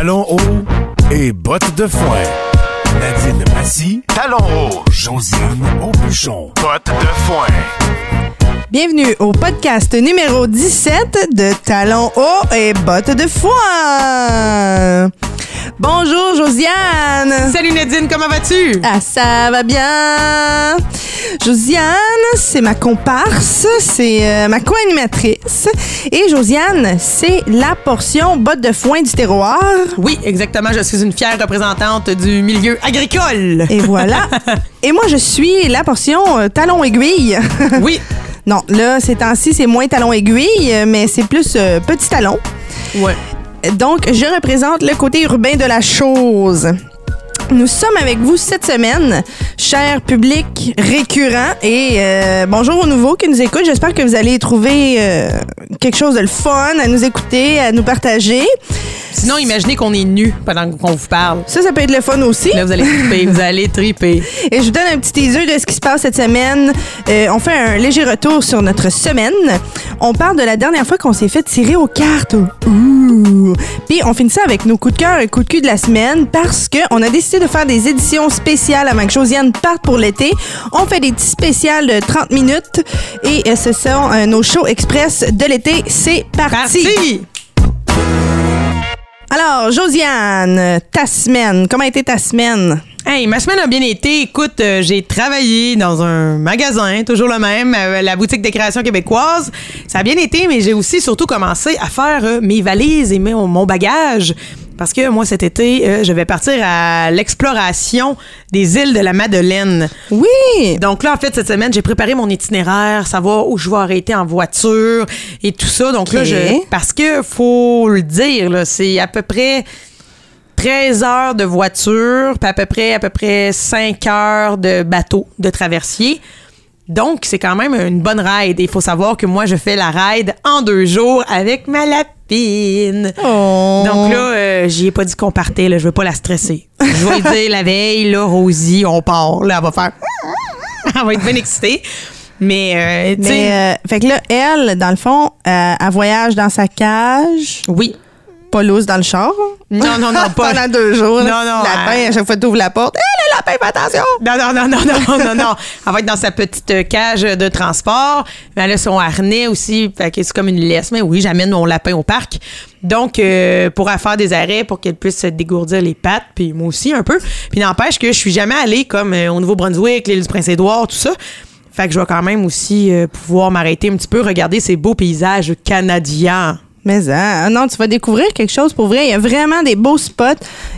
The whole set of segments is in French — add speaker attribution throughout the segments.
Speaker 1: Talons hauts et bottes de foin. Nadine Massy, talons hauts. Josiane Aubuchon, bottes de foin.
Speaker 2: Bienvenue au podcast numéro 17 de Talons hauts et bottes de foin. Bonjour Josiane.
Speaker 3: Salut Nadine, comment vas-tu?
Speaker 2: Ah, ça va bien. Josiane, c'est ma comparse, c'est euh, ma co-animatrice. Et Josiane, c'est la portion botte de foin du terroir.
Speaker 3: Oui, exactement. Je suis une fière représentante du milieu agricole.
Speaker 2: Et voilà. Et moi, je suis la portion euh, talon aiguille.
Speaker 3: Oui.
Speaker 2: non, là, ces temps-ci, c'est moins talon aiguille, euh, mais c'est plus euh, petit talon.
Speaker 3: Ouais.
Speaker 2: Donc, je représente le côté urbain de la chose. Nous sommes avec vous cette semaine, cher public récurrent, et euh, bonjour aux nouveaux qui nous écoutent. J'espère que vous allez trouver euh, quelque chose de le fun à nous écouter, à nous partager.
Speaker 3: Sinon, imaginez qu'on est nu pendant qu'on vous parle.
Speaker 2: Ça, ça peut être le fun aussi.
Speaker 3: Là, vous allez triper, vous allez triper.
Speaker 2: Et je vous donne un petit teaser de ce qui se passe cette semaine. Euh, on fait un léger retour sur notre semaine. On parle de la dernière fois qu'on s'est fait tirer aux cartes. Ouh. Puis on finit ça avec nos coups de cœur et coups de cul de la semaine parce qu'on a décidé de faire des éditions spéciales avant que Josiane parte pour l'été. On fait des petits spécials de 30 minutes et euh, ce sont euh, nos shows express de l'été. C'est parti.
Speaker 3: Parti!
Speaker 2: Alors, Josiane, ta semaine, comment a été ta semaine?
Speaker 3: Hey, ma semaine a bien été. Écoute, euh, j'ai travaillé dans un magasin, toujours le même, euh, la boutique des créations québécoises. Ça a bien été, mais j'ai aussi surtout commencé à faire euh, mes valises et mes- mon bagage. Parce que moi, cet été, je vais partir à l'exploration des îles de la Madeleine.
Speaker 2: Oui!
Speaker 3: Donc là, en fait, cette semaine, j'ai préparé mon itinéraire, savoir où je vais arrêter en voiture et tout ça. Donc là, je. Parce que, faut le dire, c'est à peu près 13 heures de voiture, puis à peu près, à peu près 5 heures de bateau, de traversier. Donc, c'est quand même une bonne ride. Il faut savoir que moi, je fais la ride en deux jours avec ma lapine.
Speaker 2: Oh.
Speaker 3: Donc là, euh, j'y ai pas dit qu'on partait, là, je veux pas la stresser. Je vais lui dire la veille, là, Rosie, on part. Là, elle va faire. elle va être bien excitée. Mais, euh, tu sais,
Speaker 2: euh, fait que là, elle, dans le fond, euh, elle voyage dans sa cage,
Speaker 3: oui.
Speaker 2: Pas loose dans le char.
Speaker 3: Non, non, non, pas.
Speaker 2: Pendant deux jours.
Speaker 3: Non, non,
Speaker 2: Lapin,
Speaker 3: elle-
Speaker 2: à chaque fois que tu ouvres la porte, hé, le lapin, fais attention!
Speaker 3: Non, non, non, non, non, non, non. Elle va être dans sa petite euh, cage de transport. Mais elle a son harnais aussi. Fait que c'est comme une laisse. Mais oui, j'amène mon lapin au parc. Donc, euh, pour faire des arrêts, pour qu'elle puisse se dégourdir les pattes, puis moi aussi un peu. Puis n'empêche que je suis jamais allée comme euh, au Nouveau-Brunswick, l'île du Prince-Édouard, tout ça. Fait que je vais quand même aussi euh, pouvoir m'arrêter un petit peu, regarder ces beaux paysages canadiens.
Speaker 2: Mais hein, non, tu vas découvrir quelque chose pour vrai. Il y a vraiment des beaux spots.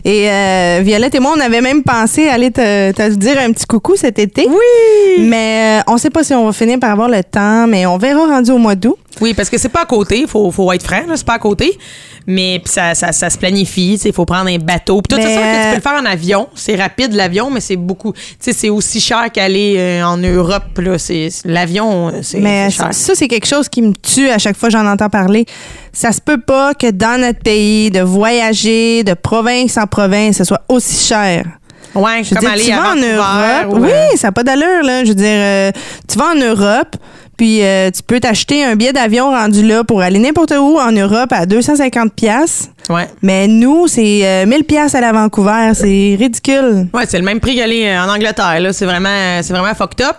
Speaker 2: Et euh, Violette et moi, on avait même pensé aller te, te dire un petit coucou cet été.
Speaker 3: Oui!
Speaker 2: Mais euh, on sait pas si on va finir par avoir le temps, mais on verra rendu au mois d'août.
Speaker 3: Oui, parce que c'est pas à côté, faut, faut être franc, c'est pas à côté. Mais puis ça, ça, ça se planifie, il faut prendre un bateau. Puis tout,
Speaker 2: Mais,
Speaker 3: sûr que tu peux le faire en avion. C'est rapide l'avion, mais c'est beaucoup. Tu sais, c'est aussi cher qu'aller euh, en Europe. Là. C'est, c'est- l'avion, euh, c'est, cher.
Speaker 2: ça, ça, c'est quelque chose qui me tue à chaque fois que j'en entends parler. Ça se peut pas que dans notre pays, de voyager de province en province, ce soit aussi cher.
Speaker 3: Ouais,
Speaker 2: Je
Speaker 3: comme
Speaker 2: dire,
Speaker 3: aller
Speaker 2: tu vas en Europe.
Speaker 3: ou,
Speaker 2: oui, ça n'a pas d'allure, là. Je veux dire, euh, tu vas en Europe, puis euh, tu peux t'acheter un billet d'avion rendu là pour aller n'importe où en Europe à 250 pièces.
Speaker 3: ouais.
Speaker 2: Mais nous, c'est euh, 1000 pièces à la Vancouver. C'est ridicule.
Speaker 3: Ouais, c'est le même prix qu'aller euh, en Angleterre. Là. C'est vraiment, c'est vraiment fucked up.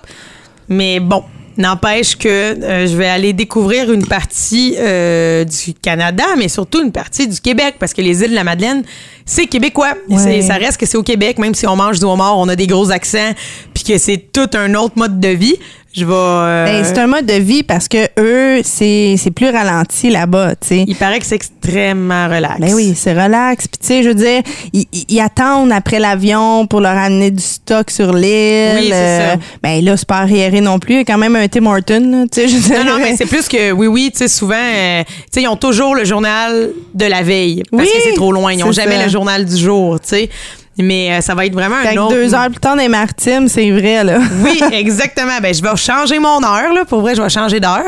Speaker 3: Mais bon, n'empêche que euh, je vais aller découvrir une partie euh, du Canada, mais surtout une partie du Québec, parce que les îles de la Madeleine, c'est québécois.
Speaker 2: Ouais.
Speaker 3: Ça reste que c'est au Québec, même si on mange du homard, on a des gros accents, puis que c'est tout un autre mode de vie. Je vais. euh,
Speaker 2: Ben, c'est un mode de vie parce que eux, c'est c'est plus ralenti là-bas, tu sais.
Speaker 3: il paraît que c'est extrêmement relax.
Speaker 2: Ben oui, c'est relax. Puis tu sais, je veux dire, ils, attendent après l'avion pour leur amener du stock sur l'île.
Speaker 3: Oui, c'est ça.
Speaker 2: Ben là, c'est pas arriéré non plus. Il y a quand même un Tim Horton, là, tu sais.
Speaker 3: Non, non, mais c'est plus que oui, oui, tu sais, souvent, euh, tu sais, ils ont toujours le journal de la veille parce
Speaker 2: Oui,
Speaker 3: que c'est trop loin. Ils n'ont jamais
Speaker 2: ça.
Speaker 3: le journal du jour, tu sais. Mais euh, ça va être vraiment
Speaker 2: Fait
Speaker 3: un autre.
Speaker 2: deux heures plus tard les maritimes, c'est vrai, là.
Speaker 3: Oui, exactement. Ben, je vais changer mon heure, là. Pour vrai, je vais changer d'heure.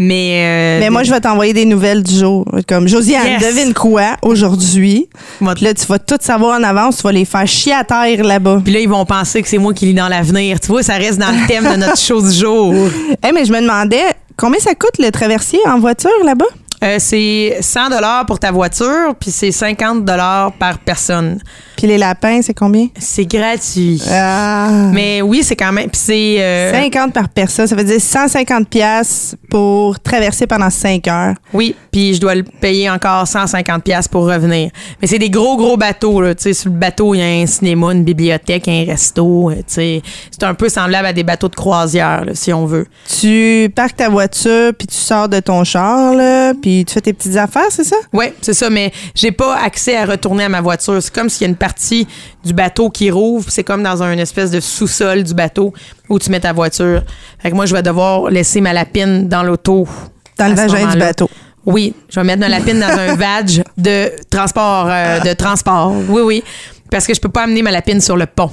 Speaker 3: Mais. euh,
Speaker 2: Mais moi, je vais t'envoyer des nouvelles du jour. Comme Josiane,
Speaker 3: Yes.
Speaker 2: devine quoi aujourd'hui? Là, tu vas tout savoir en avance. Tu vas les faire chier à terre là-bas.
Speaker 3: Puis là, ils vont penser que c'est moi qui lis dans l'avenir. Tu vois, ça reste dans le thème de notre show du jour.
Speaker 2: Eh mais je me demandais, combien ça coûte le traversier en voiture là-bas?
Speaker 3: Euh, c'est 100 dollars pour ta voiture, puis c'est 50 dollars par personne.
Speaker 2: Puis les lapins, c'est combien?
Speaker 3: C'est gratuit.
Speaker 2: Ah.
Speaker 3: Mais oui, c'est quand même. Puis c'est. euh,
Speaker 2: 50 par personne, ça veut dire 150 pièces pour traverser pendant 5 heures.
Speaker 3: Oui, puis je dois le payer encore 150 pièces pour revenir. Mais c'est des gros gros bateaux là, tu sais sur le bateau, il y a un cinéma, une bibliothèque, un resto, euh, tu sais, c'est un peu semblable à des bateaux de croisière là, si on veut.
Speaker 2: Tu parques ta voiture, puis tu sors de ton char, là, puis tu fais tes petites affaires, c'est ça?
Speaker 3: Ouais, c'est ça, mais j'ai pas accès à retourner à ma voiture. C'est comme s'il y a une partie du bateau qui rouvre, c'est comme dans un espèce de sous-sol du bateau où tu mets ta voiture. Fait que moi je vais devoir laisser ma lapine dans l'auto.
Speaker 2: Dans le vagin du bateau.
Speaker 3: Oui, je vais mettre ma lapine dans un vag de transport euh, de transport. Oui oui, parce que je peux pas amener ma lapine sur le pont.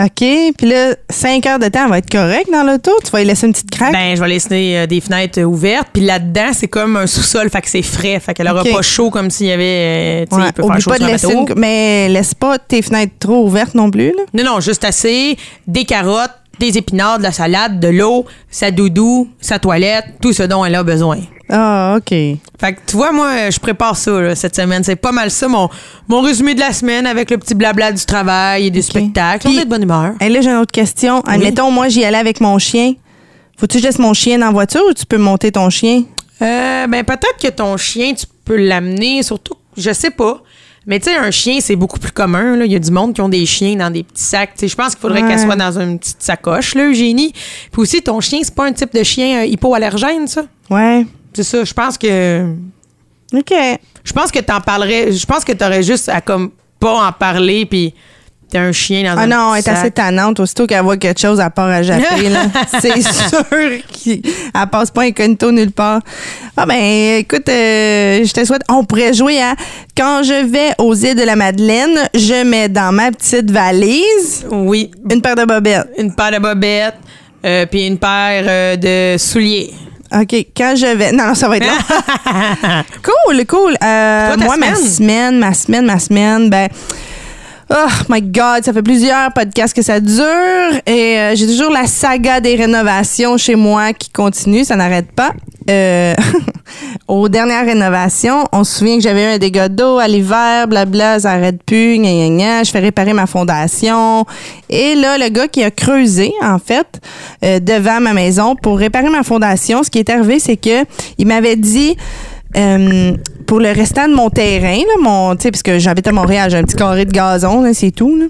Speaker 2: OK, puis là, 5 heures de temps, elle va être correct dans l'auto? Tu vas y laisser une petite craque?
Speaker 3: Ben, je vais laisser euh, des fenêtres euh, ouvertes, puis là-dedans, c'est comme un sous-sol, fait que c'est frais, fait qu'elle aura
Speaker 2: Ok.
Speaker 3: pas chaud comme s'il y avait, euh, tu sais,
Speaker 2: Ouais,
Speaker 3: il peut faire
Speaker 2: oublie
Speaker 3: chaud
Speaker 2: pas de
Speaker 3: sur un
Speaker 2: laisser
Speaker 3: bateau.
Speaker 2: une... Mais laisse pas tes fenêtres trop ouvertes non plus, là.
Speaker 3: Non, non, juste assez. Des carottes, des épinards, de la salade, de l'eau, sa doudou, sa toilette, tout ce dont elle a besoin.
Speaker 2: Ah, OK.
Speaker 3: Fait que tu vois, moi, je prépare ça là, cette semaine. C'est pas mal ça, mon, mon résumé de la semaine avec le petit blabla du travail et.
Speaker 2: Puis-
Speaker 3: On est de bonne humeur.
Speaker 2: Et là, j'ai une autre question. Admettons, moi, j'y allais avec mon chien. Faut-tu que je laisse mon chien dans la voiture ou tu peux monter ton chien?
Speaker 3: Euh, ben, peut-être que ton chien, tu peux l'amener, surtout, je sais pas. Mais tu sais, un chien, c'est beaucoup plus commun. là. Il y a du monde qui ont des chiens dans des petits sacs. Je pense qu'il faudrait
Speaker 2: Ouais.
Speaker 3: qu'elle soit dans une petite sacoche, là, Eugénie. Puis aussi, ton chien, c'est pas un type de chien euh, hypoallergène, ça?
Speaker 2: Ouais.
Speaker 3: C'est ça. Je pense que.
Speaker 2: OK.
Speaker 3: Je pense que t'en parlerais. Je pense que t'aurais juste à comme pas en parler, puis un chien dans
Speaker 2: Ah
Speaker 3: un
Speaker 2: non, elle est
Speaker 3: sac.
Speaker 2: assez tannante. Aussitôt qu'elle voit quelque chose, à part à japper, là. C'est sûr qu'elle passe pas incognito nulle part. Ah ben, écoute, euh, je te souhaite... On pourrait jouer à... Quand je vais aux îles de la Madeleine, je mets dans ma petite valise
Speaker 3: Oui.
Speaker 2: une paire de bobettes.
Speaker 3: Une paire de bobettes, euh, puis une paire euh, de souliers.
Speaker 2: OK, quand je vais... Non, non, ça va être long. cool, cool. Euh,
Speaker 3: Toi,
Speaker 2: moi, ma
Speaker 3: semaine?
Speaker 2: semaine, ma semaine, ma semaine, ben... Oh my God, ça fait plusieurs podcasts que ça dure et euh, j'ai toujours la saga des rénovations chez moi qui continue, ça n'arrête pas. Euh, aux dernières rénovations, on se souvient que j'avais eu un dégât d'eau à l'hiver, blabla, ça n'arrête plus, gna, gna, gna. je fais réparer ma fondation. Et là, le gars qui a creusé, en fait, euh, devant ma maison pour réparer ma fondation, ce qui est arrivé, c'est que il m'avait dit... Euh, pour le restant de mon terrain, là, mon, tu sais, parce que j'habite à Montréal, j'ai un petit carré de gazon, là, c'est tout. là.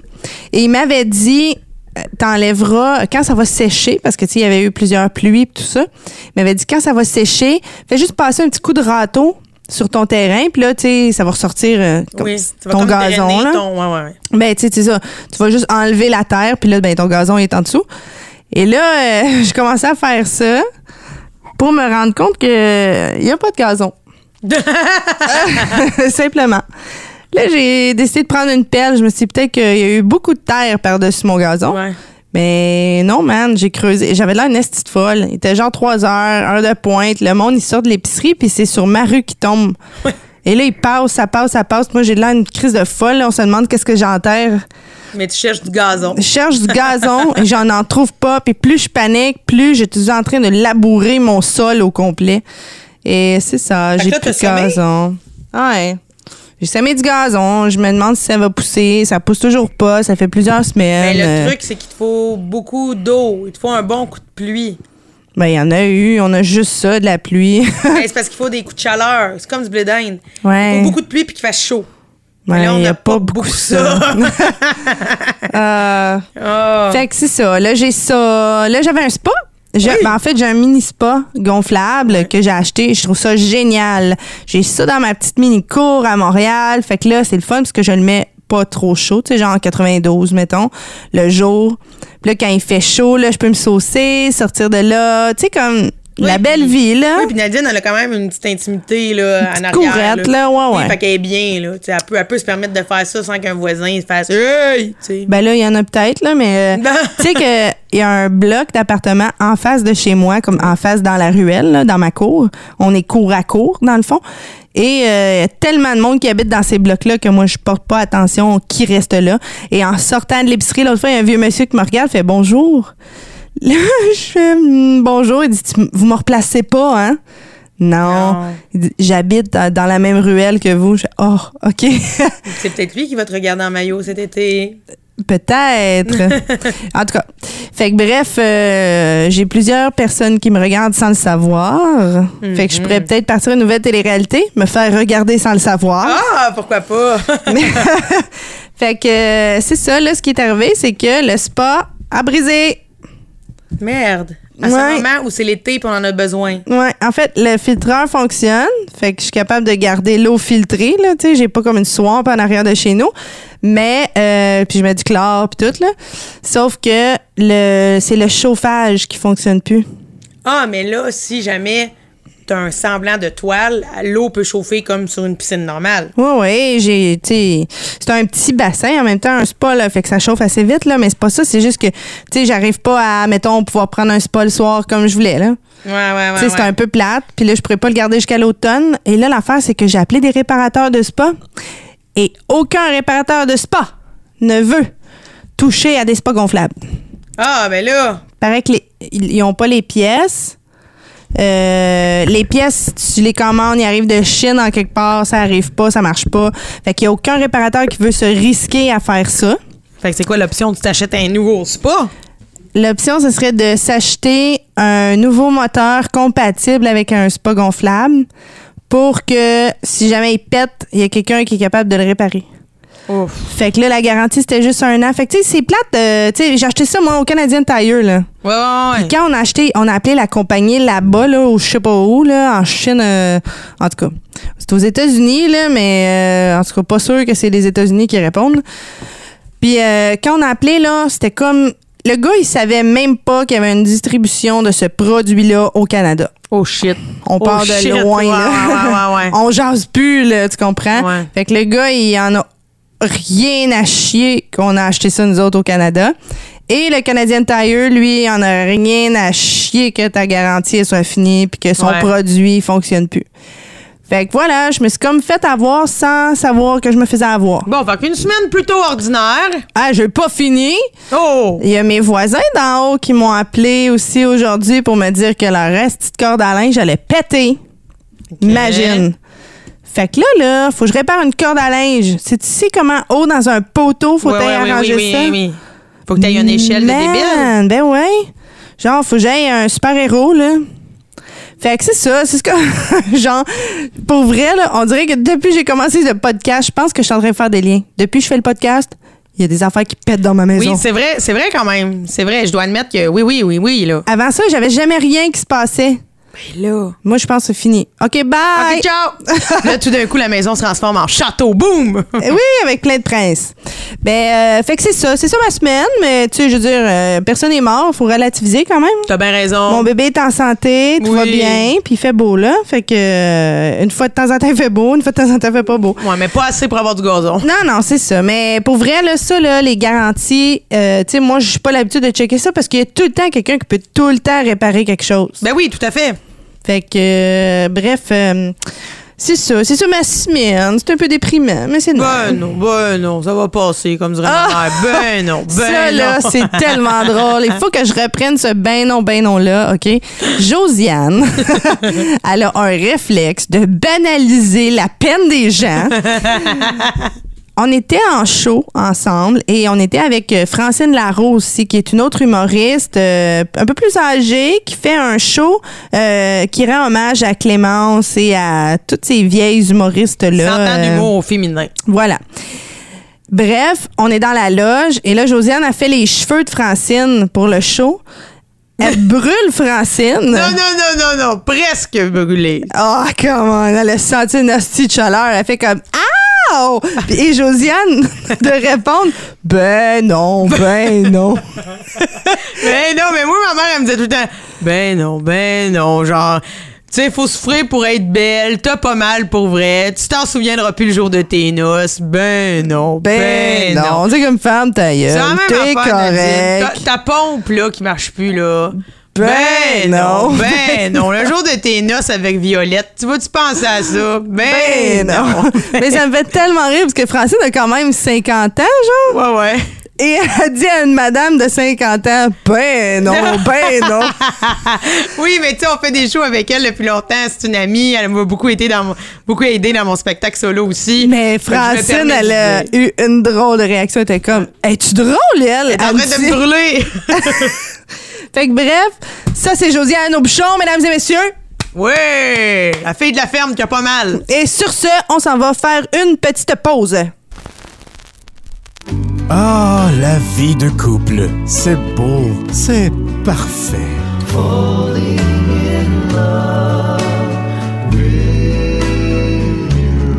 Speaker 2: Et il m'avait dit, euh, t'enlèveras quand ça va sécher, parce que tu sais, il y avait eu plusieurs pluies et tout ça. Il m'avait dit quand ça va sécher, fais juste passer un petit coup de râteau sur ton terrain, puis là, tu sais, ça va ressortir euh, comme
Speaker 3: oui,
Speaker 2: ton
Speaker 3: comme
Speaker 2: gazon. Là.
Speaker 3: ton- ouais, ouais, ouais.
Speaker 2: Ben, tu sais, c'est ça. Tu vas juste enlever la terre, puis là, ben, ton gazon est en dessous. Et là, euh, je commençais à faire ça pour me rendre compte que il y a pas de gazon. Simplement. Là, j'ai décidé de prendre une pelle. Je me suis dit peut-être qu'il y a eu beaucoup de terre par-dessus mon gazon.
Speaker 3: Ouais.
Speaker 2: Mais non, man, j'ai creusé. J'avais là une estie de folle. Il était genre 3 heures, heure de pointe. Le monde, il sort de l'épicerie, puis c'est sur ma rue qui tombe. Et là, il passe, ça passe, ça passe. Moi, j'ai là une crise de folle. là. On se demande qu'est-ce que j'enterre.
Speaker 3: Mais tu cherches du gazon.
Speaker 2: Je cherche du gazon et j'en en trouve pas. Puis plus je panique, plus je suis en train de labourer mon sol au complet. Et c'est ça, j'ai plus de gazon. Ouais. J'ai semé du gazon. Je me demande si ça va pousser. Ça pousse toujours pas. Ça fait plusieurs
Speaker 3: Mais
Speaker 2: semaines.
Speaker 3: le
Speaker 2: Euh,
Speaker 3: truc, c'est qu'il te faut beaucoup d'eau. Il te faut un bon coup de pluie.
Speaker 2: Ben, il y en a eu. On a juste ça, de la pluie.
Speaker 3: Ben, c'est parce qu'il faut des coups de chaleur. C'est comme du blé d'Inde. Il
Speaker 2: ouais.
Speaker 3: faut beaucoup de pluie puis qu'il fasse chaud. Mais là, on
Speaker 2: il
Speaker 3: n'a
Speaker 2: a pas beaucoup ça. Euh,
Speaker 3: Ah.
Speaker 2: Fait que c'est ça. Là, j'ai ça. Là, j'avais un spa. J'ai-
Speaker 3: Oui.
Speaker 2: ben, en fait, j'ai un mini spa gonflable que j'ai acheté. Je trouve ça génial. J'ai ça dans ma petite mini cour à Montréal. Fait que là, c'est le fun parce que je le mets pas trop chaud, tu sais, genre 92, mettons, le jour. Puis là, quand il fait chaud, là, je peux me saucer, sortir de là. Tu sais, comme la belle vie, là.
Speaker 3: Oui, puis Nadine, elle a quand même une petite intimité là, en
Speaker 2: petite
Speaker 3: arrière.
Speaker 2: courette, là, ouais,
Speaker 3: Oui,
Speaker 2: ouais.
Speaker 3: fait qu'elle est bien. Là. Elle, peut, elle peut se permettre de faire ça sans qu'un voisin se fasse Hey!
Speaker 2: Ben là, il y en a peut-être, là, mais euh, tu sais qu'il y a un bloc d'appartements en face de chez moi, comme en face dans la ruelle, là, dans ma cour. On est cour à cour, dans le fond. Et euh, il y a tellement de monde qui habite dans ces blocs-là que moi, je porte pas attention qui reste là. Et en sortant de l'épicerie, l'autre fois, il y a un vieux monsieur qui me regarde, fait bonjour. Là, je fais Hmm, bonjour. Il dit, vous me replacez pas, hein? Non. J'habite dans, la même ruelle que vous. Je, oh, OK.
Speaker 3: C'est peut-être lui qui va te regarder en maillot cet été.
Speaker 2: Peut-être. en tout cas. Fait que bref, euh, j'ai plusieurs personnes qui me regardent sans le savoir. Fait que je pourrais peut-être partir une nouvelle télé-réalité, me faire regarder sans le savoir.
Speaker 3: Ah, pourquoi pas?
Speaker 2: Fait que euh, c'est ça, là, ce qui est arrivé, c'est que le spa a brisé.
Speaker 3: Merde. À
Speaker 2: Ouais.
Speaker 3: ce moment où c'est l'été et on en a besoin.
Speaker 2: Ouais, en fait, le filtreur fonctionne. Fait que je suis capable de garder l'eau filtrée, là. Tu sais, j'ai pas comme une swamp en arrière de chez nous. Mais, euh, puis je mets du chlore puis tout, là. Sauf que le, c'est le chauffage qui fonctionne plus.
Speaker 3: Ah, mais là, si jamais un semblant de toile, l'eau peut chauffer comme sur une piscine normale.
Speaker 2: Oui, oui, j'ai, tu sais, c'est un petit bassin en même temps, un spa, là, fait que ça chauffe assez vite, là, mais c'est pas ça, c'est juste que, tu sais, j'arrive pas à, mettons, pouvoir prendre un spa le soir comme je voulais, là.
Speaker 3: Ouais, ouais, ouais.
Speaker 2: Tu sais, c'est
Speaker 3: ouais.
Speaker 2: un peu plate, puis là, je pourrais pas le garder jusqu'à l'automne. Et là, l'affaire, c'est que j'ai appelé des réparateurs de spa et aucun réparateur de spa ne veut toucher à des spas gonflables.
Speaker 3: Ah, ben là.
Speaker 2: Paraît que les, ils ont pas les pièces. Euh, les pièces, tu les commandes, ils arrivent de Chine en quelque part, ça arrive pas, ça marche pas. Fait qu'il y a aucun réparateur qui veut se risquer à faire ça.
Speaker 3: Fait que c'est quoi l'option? Tu t'achètes un nouveau spa?
Speaker 2: L'option, ce serait de s'acheter un nouveau moteur compatible avec un spa gonflable pour que si jamais il pète, il y a quelqu'un qui est capable de le réparer.
Speaker 3: Ouf.
Speaker 2: Fait que là, la garantie, c'était juste un an. Fait que, tu sais, c'est plate. euh, tu sais, j'ai acheté ça, moi, au Canadian Tire, là.
Speaker 3: Ouais, ouais, ouais.
Speaker 2: Puis quand on a acheté, on a appelé la compagnie là-bas, là, au je sais pas où, là, en Chine, euh, en tout cas. C'est aux États-Unis, là, mais euh, en tout cas, pas sûr que c'est les États-Unis qui répondent. Puis euh, quand on a appelé, là, c'était comme. Le gars, il savait même pas qu'il y avait une distribution de ce produit-là au Canada.
Speaker 3: Oh shit.
Speaker 2: On
Speaker 3: Oh,
Speaker 2: part de
Speaker 3: shit.
Speaker 2: loin,
Speaker 3: Ouais,
Speaker 2: là.
Speaker 3: ouais, ouais, ouais.
Speaker 2: on jase plus, là, tu comprends?
Speaker 3: Ouais.
Speaker 2: Fait que le gars, il en a rien à chier qu'on a acheté ça, nous autres, au Canada. Et le Canadian Tire, lui, il en a rien à chier que ta garantie soit finie puis que son
Speaker 3: Ouais.
Speaker 2: produit fonctionne plus. Fait que voilà, je me suis comme fait avoir sans savoir que je me faisais avoir.
Speaker 3: Bon, fait qu'une semaine plutôt ordinaire.
Speaker 2: Ah, j'ai pas fini.
Speaker 3: Oh!
Speaker 2: Il y a mes voisins d'en haut qui m'ont appelé aussi aujourd'hui pour me dire que leur reste de corde à linge allait péter. Imagine. Fait que là, là, faut que je répare une corde à linge. C'est tu sais comment haut dans un poteau faut
Speaker 3: Ouais, ouais,
Speaker 2: arranger
Speaker 3: oui,
Speaker 2: ça?
Speaker 3: oui, oui. Faut que tu aies une échelle de débile.
Speaker 2: Man, Ben ouais. Genre, faut que j'aille un super-héros, là. Fait que c'est ça, c'est ce que. genre, pour vrai, là, on dirait que depuis que j'ai commencé le podcast, je pense que je suis en train de faire des liens. Depuis que je fais le podcast, il y a des affaires qui pètent dans ma maison.
Speaker 3: Oui, c'est vrai, c'est vrai quand même. C'est vrai, je dois admettre que oui, oui, oui, oui, là.
Speaker 2: Avant ça, j'avais jamais rien qui se passait.
Speaker 3: Ben là.
Speaker 2: Moi, je pense que c'est fini. OK, bye!
Speaker 3: OK, ciao! là, tout d'un coup, la maison se transforme en château. Boum!
Speaker 2: Eh oui, avec plein de princes. Ben, euh, fait que c'est ça. C'est ça ma semaine, mais tu sais, je veux dire, euh, personne n'est mort. Faut relativiser quand même.
Speaker 3: T'as bien raison.
Speaker 2: Mon bébé est en santé, tout va bien, puis il fait beau, là. Fait que euh, une fois de temps en temps, il fait beau, une fois de temps en temps, il fait pas beau.
Speaker 3: Ouais, mais pas assez pour avoir du gazon.
Speaker 2: Non, non, c'est ça. Mais pour vrai, là, ça, là, les garanties, tu sais, moi, je suis pas l'habitude de checker ça parce qu'il y a tout le temps quelqu'un qui peut tout le temps réparer quelque chose.
Speaker 3: Ben oui, tout à fait.
Speaker 2: Fait que, euh, bref, euh, c'est ça. C'est ça ma semaine. C'est un peu déprimant, mais c'est
Speaker 3: Ben
Speaker 2: normal.
Speaker 3: non, ben non, ça va passer, comme dirait
Speaker 2: Ah!
Speaker 3: ma mère. Ben non, ben
Speaker 2: ça, là,
Speaker 3: non.
Speaker 2: c'est tellement drôle. Il faut que je reprenne ce ben non, ben non-là, OK? Josiane, elle a un réflexe de banaliser la peine des gens. On était en show ensemble et on était avec euh, Francine Larose aussi, qui est une autre humoriste euh, un peu plus âgée, qui fait un show euh, qui rend hommage à Clémence et à toutes ces vieilles humoristes-là.
Speaker 3: Cent ans d'humour au féminin.
Speaker 2: voilà. Bref, on est dans la loge et là, Josiane a fait les cheveux de Francine pour le show. Elle brûle Francine.
Speaker 3: Non, non, non, non, non, presque brûlé.
Speaker 2: Oh, comment elle a senti une hostie de chaleur. Elle fait comme Ow! Et Josiane de répondre Ben non, ben non.
Speaker 3: Ben non, mais moi, ma mère, elle me disait tout le temps, ben non, ben non, genre, tu sais, faut souffrir pour être belle, t'as pas mal pour vrai, tu t'en souviendras plus le jour de tes noces, ben non,
Speaker 2: Ben,
Speaker 3: ben,
Speaker 2: non.
Speaker 3: non.
Speaker 2: C'est comme femme, ta gueule. T'es correct.
Speaker 3: Ta pompe, là, qui marche plus, là.
Speaker 2: Ben non.
Speaker 3: Ben non. Le jour de tes noces avec Violette, tu vas-tu penser à ça? Ben,
Speaker 2: Ben non. Mais ça me fait tellement rire parce que Francine a quand même 50 ans, genre.
Speaker 3: Ouais, ouais.
Speaker 2: Et elle a dit à une madame de 50 ans, ben non, ben non.
Speaker 3: oui, mais tu sais, on fait des shows avec elle depuis longtemps. C'est une amie. Elle m'a beaucoup, été dans beaucoup aidé dans mon spectacle solo aussi.
Speaker 2: Mais Francine, elle a eu une drôle de réaction. Elle était comme, es-tu drôle, elle? Elle
Speaker 3: est en train de me brûler.
Speaker 2: fait que bref, ça, c'est Josiane Aubuchon, mesdames et messieurs.
Speaker 3: Oui, la fille de la ferme qui a pas mal.
Speaker 2: Et sur ce, on s'en va faire une petite pause.
Speaker 1: Ah, la vie de couple, c'est beau, c'est parfait.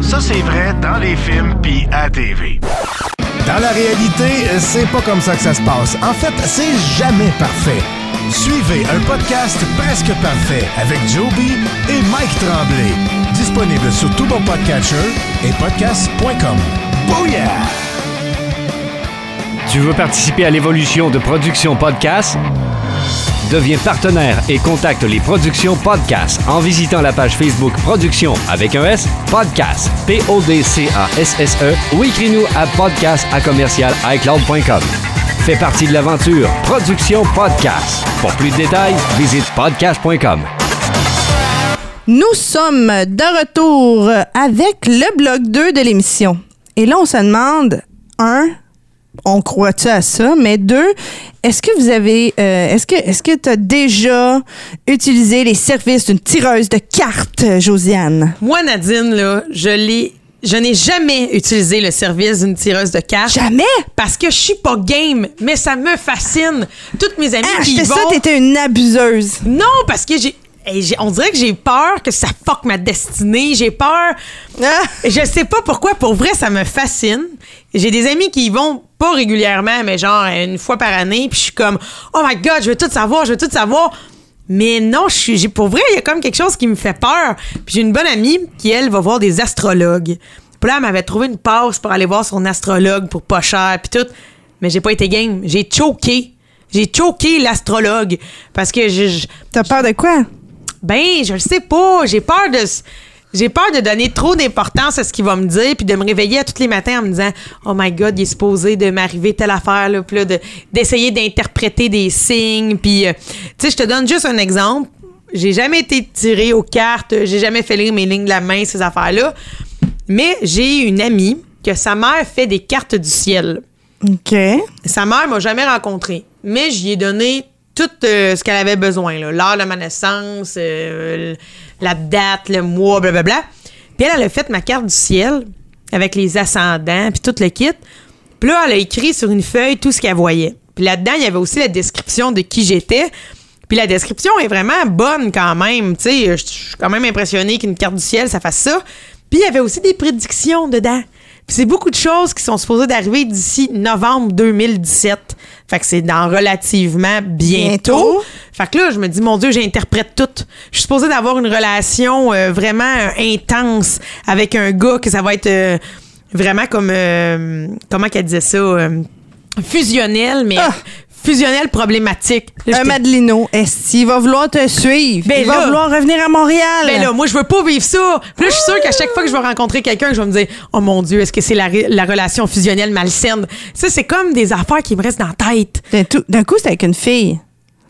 Speaker 1: Ça, c'est vrai dans les films puis à TV. Dans la réalité, c'est pas comme ça que ça se passe. En fait, c'est jamais parfait. Suivez un podcast presque parfait avec Joby et Mike Tremblay. Disponible sur tout bon podcatcher et podcast.com. Booyah!
Speaker 4: Tu veux participer à l'évolution de Production Podcast? Deviens partenaire et contacte les Productions Podcast en visitant la page Facebook Production avec un S, Podcast, P-O-D-C-A-S-S-E ou écris-nous à podcast à commercial iCloud.com. Fais partie de l'aventure Production Podcast. Pour plus de détails, visite podcast.com.
Speaker 2: Nous sommes de retour avec le bloc 2 de l'émission. Et là, on se demande, un, on croit-tu à ça? Mais deux, est-ce que vous avez, euh, est-ce que, est-ce que tu as déjà utilisé les services d'une tireuse de cartes, Josiane?
Speaker 3: Moi, Nadine, là, je l'ai je n'ai jamais utilisé le service d'une tireuse de cartes.
Speaker 2: Jamais?
Speaker 3: Parce que je suis pas game, mais ça me fascine. Toutes mes amies
Speaker 2: ah,
Speaker 3: qui
Speaker 2: vont...
Speaker 3: ça,
Speaker 2: t'étais une abuseuse.
Speaker 3: Non, parce que j'ai... on dirait que j'ai peur que ça fuck ma destinée. J'ai peur. Ah. Je sais pas pourquoi. Pour vrai, ça me fascine. J'ai des amis qui y vont pas régulièrement, mais genre une fois par année. Puis je suis comme, oh my god, je veux tout savoir, je veux tout savoir. Mais non, je suis, pour vrai, il y a comme quelque chose qui me fait peur. Puis j'ai une bonne amie qui, elle, va voir des astrologues. Puis là, elle m'avait trouvé une passe pour aller voir son astrologue pour pas cher, puis tout. Mais j'ai pas été game. J'ai choqué. J'ai choqué l'astrologue. Parce que je.
Speaker 2: T'as peur de quoi?
Speaker 3: Ben, je le sais pas. J'ai peur de. J'ai peur de donner trop d'importance à ce qu'il va me dire, puis de me réveiller à tous les matins en me disant Oh my God, il est supposé de m'arriver telle affaire, là, puis là, d'essayer d'interpréter des signes. Puis, euh, tu sais, je te donne juste un exemple. J'ai jamais été tirée aux cartes, j'ai jamais fait lire mes lignes de la main, ces affaires-là. Mais j'ai une amie que sa mère fait des cartes du ciel.
Speaker 2: OK.
Speaker 3: Sa mère m'a jamais rencontré, mais j'y ai donné tout euh, ce qu'elle avait besoin, l'heure de ma naissance, euh, la date, le mois, blablabla. Puis elle, elle a fait ma carte du ciel avec les ascendants, puis tout le kit. Puis là, elle a écrit sur une feuille tout ce qu'elle voyait. Puis là-dedans, il y avait aussi la description de qui j'étais. Puis la description est vraiment bonne quand même. Tu sais, je suis quand même impressionnée qu'une carte du ciel, ça fasse ça. Puis il y avait aussi des prédictions dedans. Puis c'est beaucoup de choses qui sont supposées d'arriver d'ici novembre 2017. Fait que c'est dans relativement bientôt. Fait que là, je me dis, mon Dieu, j'interprète tout. Je suis supposée d'avoir une relation euh, vraiment intense avec un gars que ça va être euh, vraiment comme... Euh, comment qu'elle disait ça? fusionnel, mais ah! Fusionnel problématique.
Speaker 2: un Madelino, est-ce qu'il va vouloir te suivre? Ben il va vouloir revenir à Montréal.
Speaker 3: Ben là, moi, je veux pas vivre ça. Puis là, je suis sûre qu'à chaque fois que je vais rencontrer quelqu'un, je vais me dire, oh mon Dieu, est-ce que c'est la, relation fusionnelle malsaine? Ça, c'est comme des affaires qui me restent dans la tête.
Speaker 2: D'un coup, c'est avec une fille.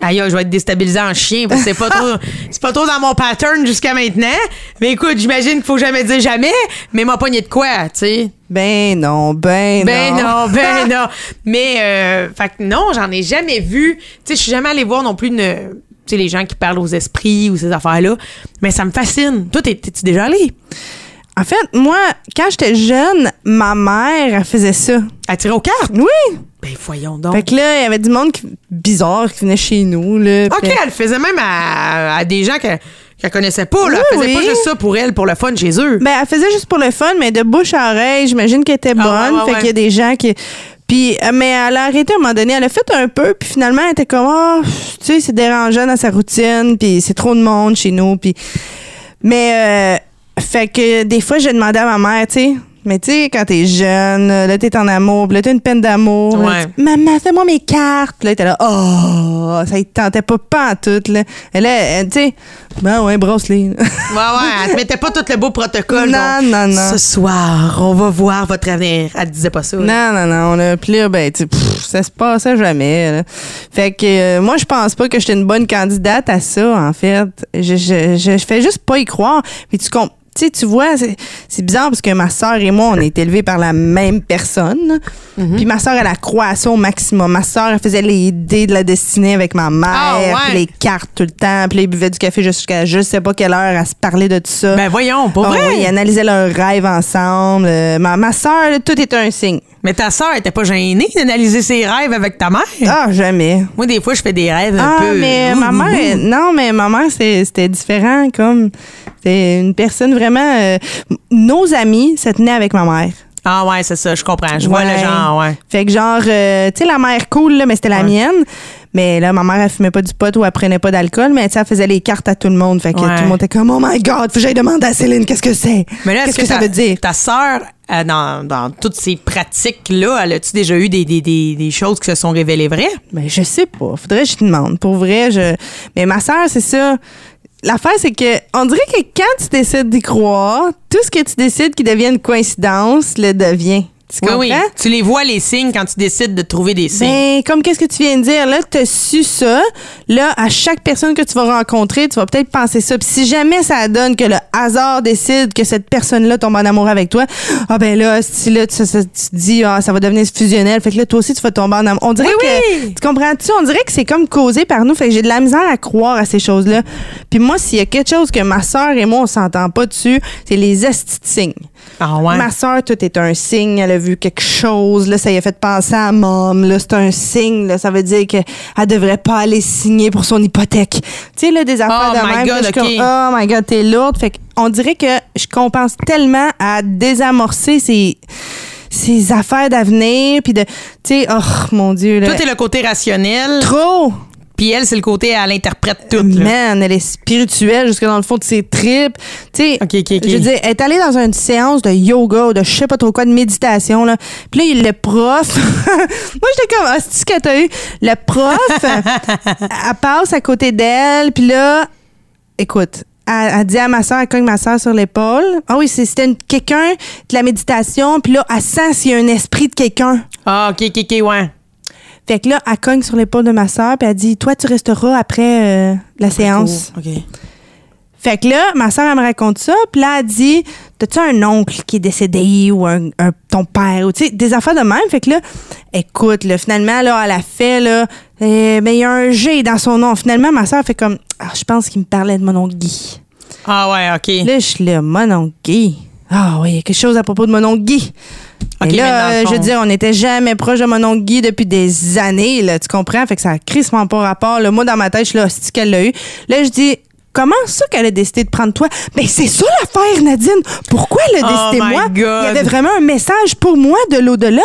Speaker 3: Aïe, je vais être déstabilisé en chien parce que c'est pas trop, c'est pas trop dans mon pattern jusqu'à maintenant. Mais écoute, j'imagine qu'il faut jamais dire jamais, mais m'a pogné de quoi, tu sais?
Speaker 2: Ben non, ben,
Speaker 3: ben
Speaker 2: non.
Speaker 3: Ben non, ben non. Mais, euh, fait que non, j'en ai jamais vu. Tu sais, je suis jamais allée voir non plus une, tu sais, les gens qui parlent aux esprits ou ces affaires-là. Mais ça me fascine. Toi, t'es-tu déjà allé?
Speaker 2: En fait, moi, quand j'étais jeune, ma mère, elle faisait ça.
Speaker 3: Elle tirait aux cartes?
Speaker 2: Oui.
Speaker 3: Ben, voyons donc.
Speaker 2: Fait que là, il y avait du monde bizarre qui venait chez nous. Là,
Speaker 3: OK, elle faisait même à, des gens qu'elle ne connaissait pas. Là. elle faisait pas juste ça pour elle, pour le fun chez eux.
Speaker 2: Ben, elle faisait juste pour le fun, mais de bouche à oreille, j'imagine qu'elle était ah, bonne. fait qu'il y a des gens qui. Puis, euh, mais elle a arrêté à un moment donné. Elle a fait un peu, puis finalement, elle était comme, oh, tu sais, c'est dérangeant dans sa routine, puis c'est trop de monde chez nous. Puis, mais, euh, fait que des fois, j'ai demandé à ma mère, tu sais, Mais tu sais, quand t'es jeune, là, t'es en amour, puis là, t'as une peine d'amour.
Speaker 3: Ouais.
Speaker 2: Maman, fais-moi mes cartes. Puis là, t'es là, oh, ça y tentait pas, pas en tout, là. Et là, elle, tu sais, ben ouais, brosse-les.
Speaker 3: Ouais, ouais, elle te mettait pas tout le beau protocole.
Speaker 2: Non,
Speaker 3: donc,
Speaker 2: non, non.
Speaker 3: Ce soir, on va voir votre avenir. Elle disait pas ça.
Speaker 2: Non, non, non. Puis là, ben, tu ça se passait jamais. là. Fait que euh, moi, je pense pas que j'étais une bonne candidate à ça, en fait. Je, je, je, je fais juste pas y croire. Puis tu comp- tu sais, tu vois, c'est bizarre parce que ma sœur et moi, on est élevés par la même personne.
Speaker 3: Mhm.
Speaker 2: Puis ma sœur, elle a croit ça au maximum. Ma sœur, elle faisait les dés de la destinée avec ma mère,
Speaker 3: Ah, ouais.
Speaker 2: les cartes tout le temps, puis là, ils buvaient du café jusqu'à je sais pas quelle heure à se parler de tout ça.
Speaker 3: Ben voyons, pas
Speaker 2: Ah
Speaker 3: vrai.
Speaker 2: oui, ils analysaient leurs rêves ensemble. Euh, ma, ma sœur, tout était un signe.
Speaker 3: Mais ta sœur était pas gênée d'analyser ses rêves avec ta mère?
Speaker 2: Ah, jamais.
Speaker 3: Moi, des fois, je fais des rêves un
Speaker 2: Ah,
Speaker 3: peu.
Speaker 2: mais
Speaker 3: ouh,
Speaker 2: ma mère,
Speaker 3: ouh.
Speaker 2: non, mais ma mère, c'est- c'était différent. Comme, c'était une personne vraiment. euh, nos amis se tenaient avec ma mère.
Speaker 3: Ah, ouais, c'est ça, je comprends. Je vois le genre, ouais.
Speaker 2: Fait que, genre, euh, tu sais, la mère cool, là, mais c'était la
Speaker 3: Ouais.
Speaker 2: mienne. Mais là, ma mère, elle fumait pas du pot ou elle prenait pas d'alcool, mais tu sais, elle faisait les cartes à tout le monde. Fait que
Speaker 3: Ouais.
Speaker 2: tout le monde était comme, oh my God, faut que j'aille demander à Céline, qu'est-ce que c'est?
Speaker 3: Mais là,
Speaker 2: Qu'est-ce
Speaker 3: est-ce
Speaker 2: que, ça
Speaker 3: ta-
Speaker 2: veut dire?
Speaker 3: Ta sœur, euh, dans, dans toutes ces pratiques-là, elle a-tu déjà eu des, des, des, des choses qui se sont révélées vraies?
Speaker 2: Ben, je sais pas. Faudrait que je te demande. Pour vrai, je. Mais ma sœur, c'est ça. L'affaire, c'est que on dirait que quand tu décides d'y croire, tout ce que tu décides qui devient une coïncidence le devient. Tu
Speaker 3: Oui,
Speaker 2: comprends?
Speaker 3: oui. Tu les vois, les signes, quand tu décides de trouver des signes.
Speaker 2: Ben, comme qu'est-ce que tu viens de dire, là, tu as su ça. Là, à chaque personne que tu vas rencontrer, tu vas peut-être penser ça. Puis si jamais ça donne que le hasard décide que cette personne-là tombe en amour avec toi, ah ben là, si là, tu, ça- tu dis, ah, ça va devenir fusionnel. Fait que là, toi aussi, tu vas tomber en amour. On dirait
Speaker 3: Oui,
Speaker 2: que. Tu comprends-tu? On dirait que c'est comme causé par nous. Fait que j'ai de la misère à croire à ces choses-là. Puis moi, s'il y a quelque chose que ma soeur et moi, on s'entend pas dessus, c'est les estis de signes.
Speaker 3: Ah, ouais.
Speaker 2: Ma soeur, tout est un signe. Elle a vu quelque chose. Là, ça y a fait penser à mom. Là, c'est un signe. Là, ça veut dire qu'elle devrait pas aller signer pour son hypothèque. Tu sais, là, des affaires
Speaker 3: Oh
Speaker 2: de
Speaker 3: my
Speaker 2: même.
Speaker 3: God,
Speaker 2: là, je suis
Speaker 3: ok.
Speaker 2: comme, oh my God, t'es lourde. Fait on dirait que je compense tellement à désamorcer ces, ces affaires d'avenir. Puis de, tu sais, oh mon Dieu. Là.
Speaker 3: Toi, t'es le côté rationnel,
Speaker 2: Trop!
Speaker 3: Puis elle, c'est le côté, elle interprète tout. là.
Speaker 2: Man, elle est spirituelle jusque dans le fond de ses tripes. Tu sais,
Speaker 3: Ok, ok, ok.
Speaker 2: je veux dire, elle est allée dans une séance de yoga ou de je sais pas trop quoi, de méditation. Là. Puis là, il- le prof, moi j'étais comme, ah, c'est ce que t'as eu? Le prof, elle passe à côté d'elle, puis là, écoute, elle, elle dit à ma soeur, elle cogne ma soeur sur l'épaule. Ah oui, c'était quelqu'un de la méditation, puis là, elle sent s'il y a un esprit de quelqu'un.
Speaker 3: Ah, OK, OK, OK, ouais.
Speaker 2: Fait que là, elle cogne sur l'épaule de ma soeur, puis elle dit, toi, tu resteras après euh, la séance.
Speaker 3: OK.
Speaker 2: Fait que là, ma soeur, elle me raconte ça. Puis là, elle dit T'as-tu un oncle qui est décédé ou un, un- ton père ou tu sais, des affaires de même. Fait que là, écoute, là, finalement, là, elle a fait, là, euh, ben, il y a un G dans son nom. Finalement, ma soeur fait comme Ah, je pense qu'il me parlait de mon oncle Guy.
Speaker 3: Ah, ouais, OK.
Speaker 2: Là, je suis là, mon oncle Guy. Ah oui, il y a quelque chose à propos de mon oncle Guy. Et là, je veux dire, on n'était jamais proche de mon oncle Guy depuis des années, là, tu comprends? Fait que ça a crissement pas rapport. Là. Moi, dans ma tête, je suis là, c'est qu'elle l'a eu. Là, je dis, comment ça qu'elle a décidé de prendre toi? Ben, c'est ça l'affaire, Nadine. Pourquoi elle a
Speaker 3: Oh
Speaker 2: décidé moi? Il y avait vraiment un message pour moi de l'au-delà.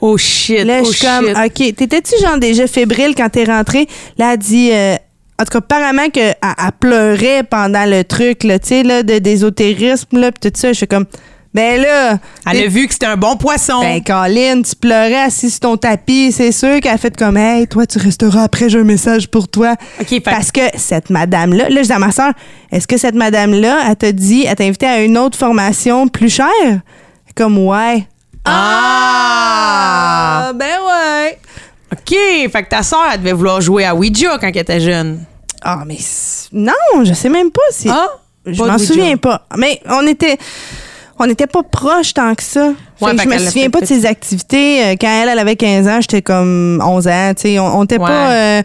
Speaker 3: Oh, shit.
Speaker 2: Là,
Speaker 3: oh,
Speaker 2: je suis comme. OK, t'étais-tu genre déjà fébrile quand t'es rentrée? Là, elle dit, euh, en tout cas, apparemment qu'elle elle pleurait pendant le truc, là, tu sais, là, de- d'ésotérisme, là, pis tout ça. Je suis comme, ben là.
Speaker 3: Elle a vu que c'était un bon poisson.
Speaker 2: ben, Colin, tu pleurais assis sur ton tapis. C'est sûr qu'elle a fait comme, hey, toi, tu resteras après, j'ai un message pour toi.
Speaker 3: OK, fait-
Speaker 2: Parce que cette madame-là, là, je dis à ma soeur, est-ce que cette madame-là, elle t'a dit, elle t'a invité à une autre formation plus chère? Comme, ouais.
Speaker 3: Ah!
Speaker 2: ben ouais.
Speaker 3: OK, fait que ta soeur, elle devait vouloir jouer à Ouija quand elle était jeune.
Speaker 2: Ah, mais non, je sais même pas si.
Speaker 3: Ah?
Speaker 2: je m'en souviens pas. Mais on était. On n'était pas proches tant que ça.
Speaker 3: Ouais,
Speaker 2: que je me souviens pas de ses activités. Euh, Quand elle, elle avait 15 ans, j'étais comme 11 ans. on on était
Speaker 3: Ouais.
Speaker 2: pas. euh,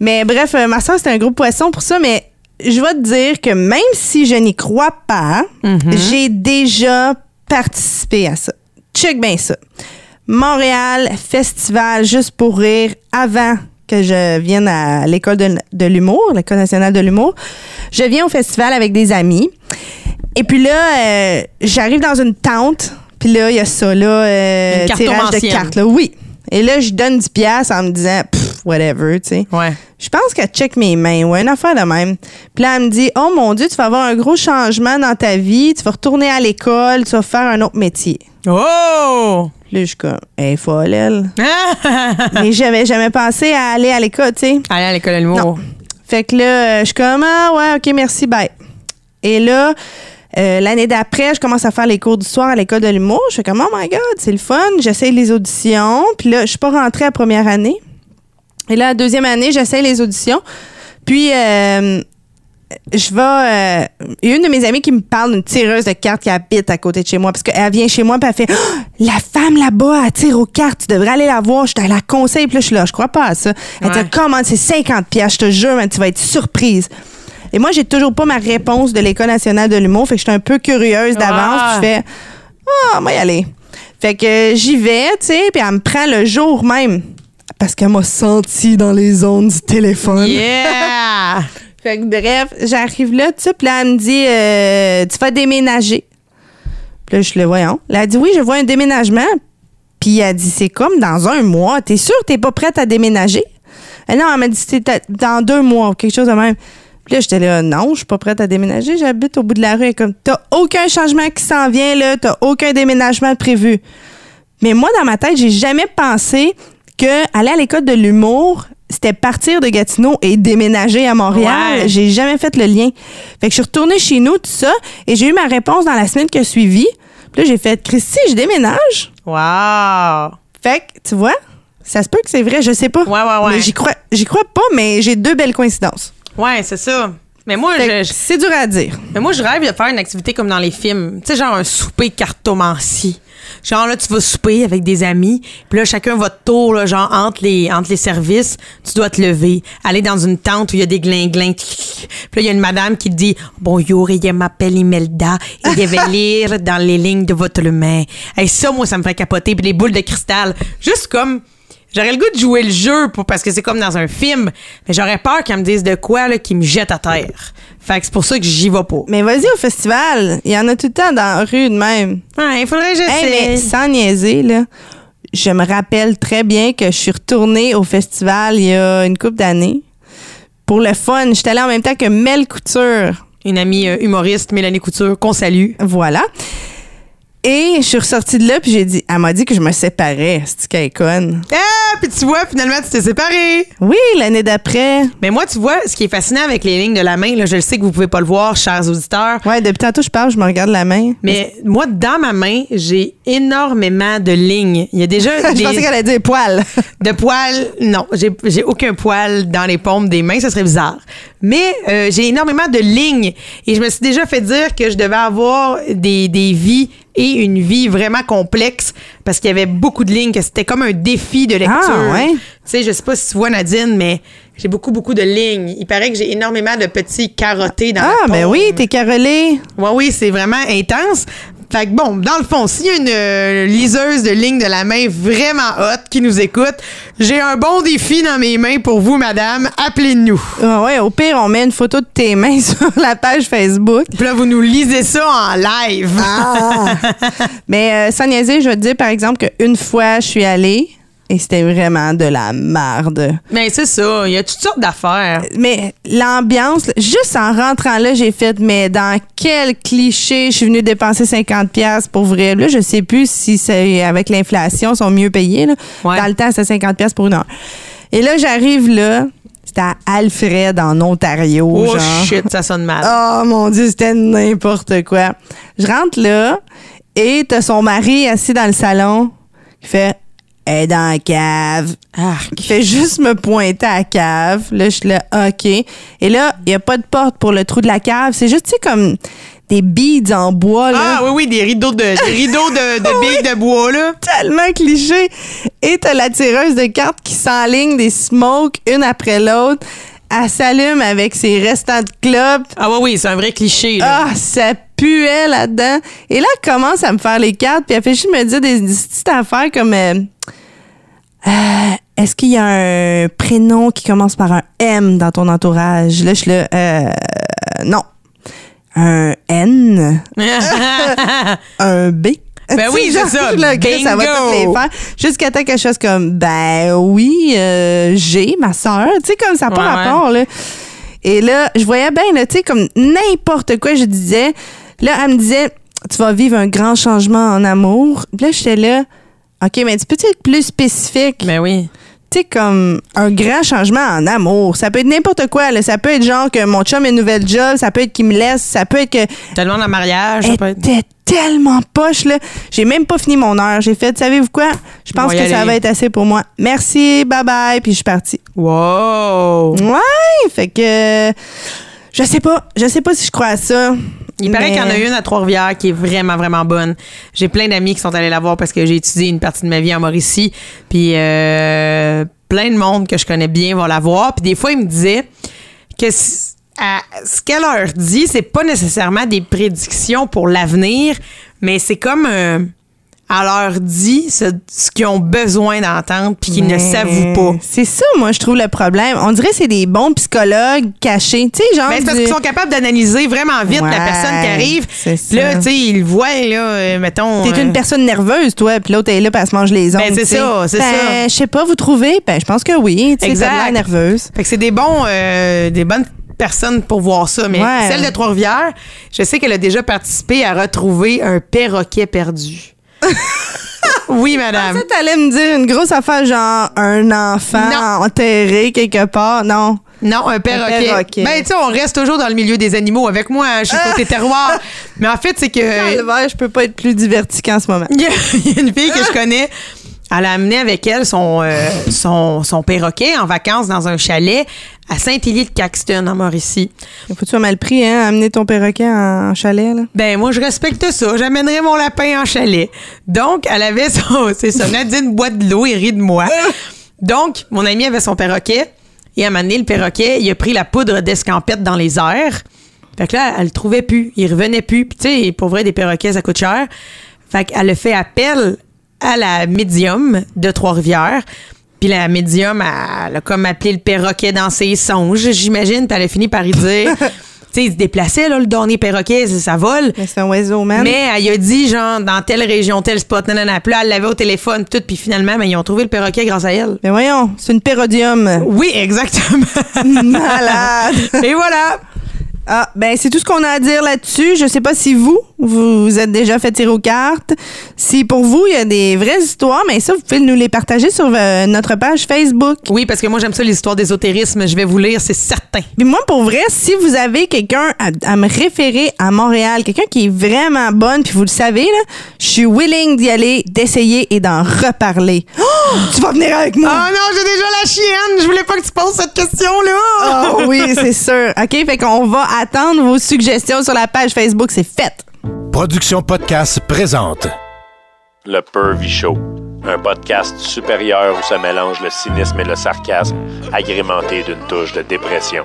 Speaker 2: mais bref, euh, ma soeur, c'était un gros poisson pour ça. Mais je vais te dire que même si je n'y crois pas,
Speaker 3: Mm-hmm.
Speaker 2: j'ai déjà participé à ça. Check bien ça. Montréal, festival juste pour rire avant que je vienne à l'école de, de l'humour, l'école nationale de l'humour. Je viens au festival avec des amis. Et puis là, euh, j'arrive dans une tente. Puis là, il y a ça, là, euh, tirage de cartes. Là. Oui. Et là, je donne 10 piastres en me disant, Pff, whatever, tu sais.
Speaker 3: Ouais.
Speaker 2: Je pense qu'elle check mes mains ou une affaire de même. Puis là, elle me dit Oh mon Dieu, tu vas avoir un gros changement dans ta vie, tu vas retourner à l'école, tu vas faire un autre métier.
Speaker 3: Oh!
Speaker 2: Là, je suis comme Elle est folle, elle. Mais j'avais jamais pensé à aller à l'école, tu sais.
Speaker 3: Aller à l'école.
Speaker 2: Non. Fait que là, euh, je suis comme Ah ouais, ok, merci, bye. Et là, euh, l'année d'après, je commence à faire les cours du soir à l'école de l'humour. Je fais comme Oh my God, c'est le fun. J'essaye les auditions. Puis là, je suis pas rentrée à première année. Et là, la deuxième année, j'essaye les auditions. Puis, euh, je vais. euh, Il y a une de mes amies qui me parle d'une tireuse de cartes qui habite à côté de chez moi. Parce qu'elle vient chez moi, puis elle fait Ah, La femme là-bas, elle tire aux cartes. Tu devrais aller la voir. Je te la conseille. Puis là, je suis là, je crois pas à ça. Elle
Speaker 3: Ouais.
Speaker 2: dit Comment? C'est 50 pièces Je te jure, tu vas être surprise. Et moi, j'ai toujours pas ma réponse de l'École nationale de l'humour. Fait que je suis un peu curieuse d'avance.
Speaker 3: Ah.
Speaker 2: Puis je fais Ah, moi y aller. Fait que euh, j'y vais, tu sais, puis elle me prend le jour même. Parce qu'elle m'a senti dans les ondes du téléphone.
Speaker 3: Yeah!
Speaker 2: Fait que bref, j'arrive là, tu sais, puis là, elle me dit euh, Tu vas déménager. Puis là, je le voyons. Là, elle dit Oui, je vois un déménagement. Puis elle dit C'est comme dans un mois. T'es sûre que t'es pas prête à déménager? Euh, non, elle m'a dit C'était dans deux mois ou quelque chose de même. Puis là, j'étais là, non, je suis pas prête à déménager. J'habite au bout de la rue. Est comme, t'as aucun changement qui s'en vient, là. T'as aucun déménagement prévu. Mais moi, dans ma tête, j'ai jamais pensé que aller à l'école de l'humour, c'était partir de Gatineau et déménager à Montréal.
Speaker 3: Ouais.
Speaker 2: J'ai jamais fait le lien. Fait que je suis retournée chez nous, tout ça, et j'ai eu ma réponse dans la semaine qui a suivi. Puis là, j'ai fait, Christy, je déménage.
Speaker 3: Wow!
Speaker 2: Fait que, tu vois, ça se peut que c'est vrai, je sais pas.
Speaker 3: Ouais, ouais, ouais.
Speaker 2: Mais j'y crois, j'y crois pas, mais j'ai deux belles coïncidences.
Speaker 3: Ouais, c'est ça. Mais moi, je-
Speaker 2: c'est dur à dire.
Speaker 3: mais moi, je rêve de faire une activité comme dans les films. Tu sais, genre un souper cartomancie. Genre, là, tu vas souper avec des amis, puis là, chacun votre tour, là, genre, entre les, entre les services, tu dois te lever, aller dans une tente où il y a des glinglins. Puis là, il y a une madame qui te dit Bonjour, je m'appelle Imelda, et je vais lire dans les lignes de votre main. Et ça, moi, ça me fait capoter. Puis les boules de cristal. Juste comme. J'aurais le goût de jouer le jeu pour, parce que c'est comme dans un film, mais j'aurais peur qu'elle me dise de quoi, là, qui me jette à terre. Fait que c'est pour ça que j'y vais pas.
Speaker 2: Mais vas-y au festival. Il y en a tout le temps dans la rue de même.
Speaker 3: Ouais, il faudrait que j'essaie.
Speaker 2: Hey, mais sans niaiser, là, je me rappelle très bien que je suis retournée au festival il y a une couple d'années. Pour le fun, j'étais allée en même temps que Mel Couture.
Speaker 3: Une amie euh, humoriste, Mélanie Couture, qu'on salue.
Speaker 2: Voilà. Et je suis ressortie de là, puis j'ai dit, elle m'a dit que je me séparais. C'est qu'elle est conne?
Speaker 3: Ah, puis tu vois, finalement, tu t'es séparés.
Speaker 2: Oui, l'année d'après.
Speaker 3: Mais moi, tu vois, ce qui est fascinant avec les lignes de la main, là, je le sais que vous pouvez pas le voir, chers auditeurs,
Speaker 2: Ouais, depuis tantôt, je parle, je me regarde la main.
Speaker 3: mais moi, dans ma main, j'ai énormément de lignes. Il y a déjà
Speaker 2: je
Speaker 3: des
Speaker 2: pensais qu'elle allait dire poil.
Speaker 3: de poils. Non, j'ai j'ai aucun poil dans les paumes des mains, ça serait bizarre. Mais euh, j'ai énormément de lignes et je me suis déjà fait dire que je devais avoir des, des vies et une vie vraiment complexe parce qu'il y avait beaucoup de lignes, que c'était comme un défi de lecture.
Speaker 2: Ah, ouais?
Speaker 3: Tu sais, je sais pas si tu vois Nadine, mais j'ai beaucoup, beaucoup de lignes. Il paraît que j'ai énormément de petits carottés dans
Speaker 2: Ah,
Speaker 3: la
Speaker 2: ben
Speaker 3: paume.
Speaker 2: oui, t'es carrelée.
Speaker 3: Ouais, oui, c'est vraiment intense. Fait que bon, dans le fond, s'il y a une euh, liseuse de lignes de la main vraiment hot qui nous écoute, j'ai un bon défi dans mes mains pour vous, madame. Appelez-nous.
Speaker 2: Ah ouais, au pire, on met une photo de tes mains sur la page Facebook.
Speaker 3: Puis là, vous nous lisez ça en live.
Speaker 2: Ah. Mais euh, sans niaiser, je vais te dire, par exemple, qu'une fois, je suis allée et c'était vraiment de la marde.
Speaker 3: Mais c'est ça, il y a toutes sortes d'affaires.
Speaker 2: Mais l'ambiance, juste en rentrant là, j'ai fait, mais dans quel cliché je suis venue dépenser 50 pièces pour vrai? Là, je sais plus si c'est avec l'inflation, ils sont mieux payés. Là.
Speaker 3: Ouais.
Speaker 2: Dans le temps, c'était 50 pièces pour une heure. Et là, j'arrive là, c'était à Alfred, en Ontario.
Speaker 3: Oh
Speaker 2: genre.
Speaker 3: shit, ça sonne mal.
Speaker 2: Oh mon Dieu, c'était n'importe quoi. Je rentre là et t'as son mari assis dans le salon qui fait Elle est dans la cave. Qui fait juste me pointer à la cave. Là, je suis là, OK. Et là, il n'y a pas de porte pour le trou de la cave. C'est juste, tu sais, comme des beads en bois. Là.
Speaker 3: Ah oui, oui, des rideaux de, des rideaux de, de billes de bois, là.
Speaker 2: tellement cliché. Et t'as la tireuse de cartes qui s'enligne des smokes une après l'autre. Elle s'allume avec ses restants de clopes.
Speaker 3: Ah oui, oui, c'est un vrai cliché, là.
Speaker 2: Ah, ça puait là-dedans. Et là, elle commence à me faire les cartes, puis elle fait juste me dire des, des petites affaires comme euh, Euh, Est-ce qu'il y a un prénom qui commence par un M dans ton entourage? Là, je suis là, euh, non. Un N, un B,
Speaker 3: Ben oui, c'est ça.
Speaker 2: là, Chris, ça va
Speaker 3: Bingo.
Speaker 2: toutes les faire. Jusqu'à temps quelque chose comme, ben oui, euh, j'ai ma soeur. Tu sais, comme ça n'a pas
Speaker 3: Ouais,
Speaker 2: rapport, là. Et là, je voyais bien, là, tu sais, comme n'importe quoi, je disais. Là, elle me disait, tu vas vivre un grand changement en amour. Puis là, j'étais là, OK, mais tu peux être plus spécifique?
Speaker 3: Ben oui.
Speaker 2: tu sais, comme un grand changement en amour. Ça peut être n'importe quoi. Là. Ça peut être genre que mon chum a une nouvelle job. Ça peut être qu'il me laisse. Ça peut être que.
Speaker 3: Tellement dans mariage, ça peut être.
Speaker 2: était tellement poche, là. J'ai même pas fini mon heure. J'ai fait, savez-vous quoi? Je pense que ça va être assez pour moi. Merci, bye bye. Puis je suis partie.
Speaker 3: Wow!
Speaker 2: Ouais, fait que. Je sais pas. Je sais pas si je crois à ça.
Speaker 3: Il paraît
Speaker 2: Mais-
Speaker 3: qu'il y en a une à Trois-Rivières qui est vraiment, vraiment bonne. J'ai plein d'amis qui sont allés la voir parce que j'ai étudié une partie de ma vie en Mauricie. Puis euh, plein de monde que je connais bien vont la voir. Puis des fois, ils me disaient que à- ce qu'elle leur dit, c'est pas nécessairement des prédictions pour l'avenir, mais c'est comme... euh, elle leur dit ce, ce qu'ils ont besoin d'entendre puis qu'ils ne
Speaker 2: Mais
Speaker 3: s'avouent pas.
Speaker 2: C'est ça, moi, je trouve le problème. On dirait que c'est des bons psychologues cachés. Tu sais, genre.
Speaker 3: Ben, c'est parce
Speaker 2: du-
Speaker 3: qu'ils sont capables d'analyser vraiment vite la personne qui arrive. Là, tu sais, ils le voient, là, euh, mettons.
Speaker 2: T'es
Speaker 3: euh,
Speaker 2: une personne nerveuse, toi, puis l'autre est là, puis elle se mange les ongles.
Speaker 3: Ben, c'est ça, c'est
Speaker 2: Ben,
Speaker 3: ça.
Speaker 2: Je sais pas, vous trouvez? Ben, je pense que oui. Tu sais, nerveuse.
Speaker 3: Fait que c'est des bons, euh, des bonnes personnes pour voir ça. Mais
Speaker 2: Ouais.
Speaker 3: celle de Trois-Rivières, je sais qu'elle a déjà participé à retrouver un perroquet perdu. oui, madame.
Speaker 2: Ça, t'allais me dire une grosse affaire, genre un enfant
Speaker 3: Non.
Speaker 2: enterré quelque part. Non?
Speaker 3: Non, un perroquet.
Speaker 2: perroquet.
Speaker 3: Ben, tu sais, on reste toujours dans le milieu des animaux avec moi. hein, Je suis côté terroir. Mais en fait, c'est que.
Speaker 2: Calvaire, je peux pas être plus diverti qu'en ce moment.
Speaker 3: Il y, a, il y a une fille que je connais. Elle a amené avec elle son, euh, son, son perroquet en vacances dans un chalet à Saint-Élie-de-Caxton, en Mauricie.
Speaker 2: Faut-tu avoir mal pris, hein, amener ton perroquet en chalet, là?
Speaker 3: Ben, moi, je respecte ça. J'amènerai mon lapin en chalet. Donc, elle avait son, c'est ça, Nadine boit de l'eau et rit de moi. Donc, mon ami avait son perroquet. Et à un moment donné, le perroquet, il a pris la poudre d'escampette dans les airs. Fait que là, elle le trouvait plus. Il revenait plus. Puis, tu sais, pour vrai, des perroquets, ça coûte cher. Fait qu'elle a fait appel à la médium de Trois-Rivières. Puis la médium, elle, elle a comme appelé le perroquet dans ses songes, j'imagine. A fini par y dire... tu sais, il se déplaçait, là, le dernier perroquet, ça, ça vole.
Speaker 2: Mais c'est un oiseau, man.
Speaker 3: Mais elle a dit, genre, dans telle région, tel spot, nanana. Puis là, elle l'avait au téléphone, tout. Puis finalement, ben, ils ont trouvé le perroquet grâce à elle.
Speaker 2: Mais voyons, c'est une pérodium.
Speaker 3: Oui, exactement.
Speaker 2: Malade.
Speaker 3: Et voilà.
Speaker 2: Ah, ben c'est tout ce qu'on a à dire là-dessus. Je sais pas si vous, vous vous êtes déjà fait tirer aux cartes. Si pour vous, il y a des vraies histoires, mais ça, vous pouvez nous les partager sur euh, notre page Facebook.
Speaker 3: Oui, parce que moi, j'aime ça, les histoires d'ésotérisme. Je vais vous lire, c'est certain.
Speaker 2: Puis moi, pour vrai, si vous avez quelqu'un à, à me référer à Montréal, quelqu'un qui est vraiment bonne, puis vous le savez, là, je suis willing d'y aller, d'essayer et d'en reparler. Oh, tu vas venir avec moi!
Speaker 3: Oh non, j'ai déjà la chienne. Je voulais pas que tu poses cette question-là.
Speaker 2: Oh oui, c'est sûr. OK, fait qu'on va attendre vos suggestions sur la page Facebook. C'est fait.
Speaker 1: Production Podcast présente.
Speaker 5: Le Pervy Show, un podcast supérieur où se mélange le cynisme et le sarcasme, agrémenté d'une touche de dépression.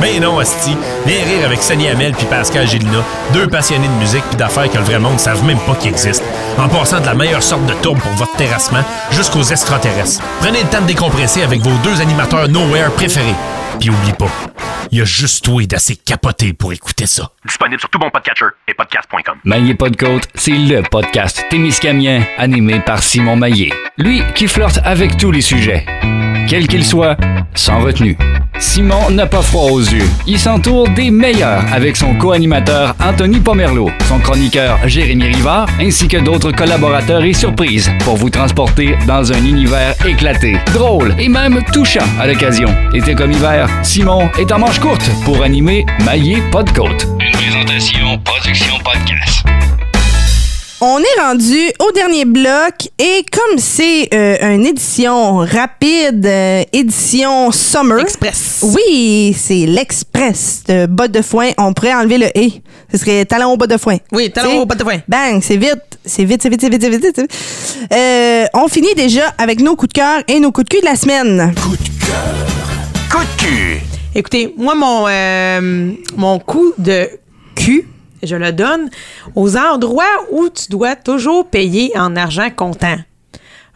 Speaker 6: Ben non, Asti. Viens rire avec Sonny Hamel puis Pascal Gélina, deux passionnés de musique puis d'affaires que le vrai monde ne savent même pas qu'ils existent. En passant de la meilleure sorte de tourbe pour votre terrassement jusqu'aux extraterrestres. Prenez le temps de décompresser avec vos deux animateurs Nowhere préférés. Puis oublie pas, il y a juste toi d'assez capoté pour écouter ça.
Speaker 7: Disponible sur tout bon podcatcher et podcast.com.
Speaker 4: Maillé côte, c'est le podcast témiscamien animé par Simon Maillé. Lui qui flirte avec tous les sujets. Quels qu'ils soient, sans retenue. Simon n'a pas froid aux yeux. Il s'entoure des meilleurs avec son co-animateur Anthony Pomerleau, son chroniqueur Jérémy Rivard, ainsi que d'autres collaborateurs et surprises pour vous transporter dans un univers éclaté, drôle et même touchant à l'occasion. Été comme hiver, Simon est en manche courte pour animer Maillé pas de côte. Une présentation Production Podcast.
Speaker 2: On est rendu au dernier bloc et comme c'est euh, une édition rapide, euh, édition summer.
Speaker 3: Express.
Speaker 2: Oui, c'est l'express de bottes de foin. On pourrait enlever le et. Ce serait talon au bottes de foin.
Speaker 3: Oui, talon
Speaker 2: T'sais,
Speaker 3: au bottes de foin.
Speaker 2: Bang, c'est vite. C'est vite, c'est vite, c'est vite, c'est vite, c'est vite. Euh, on finit déjà avec nos coups de cœur et nos coups de cul de la semaine.
Speaker 1: Coup de cœur. Coup de cul.
Speaker 3: Écoutez, moi, mon, euh, mon coup de cul, je le donne aux endroits où tu dois toujours payer en argent comptant.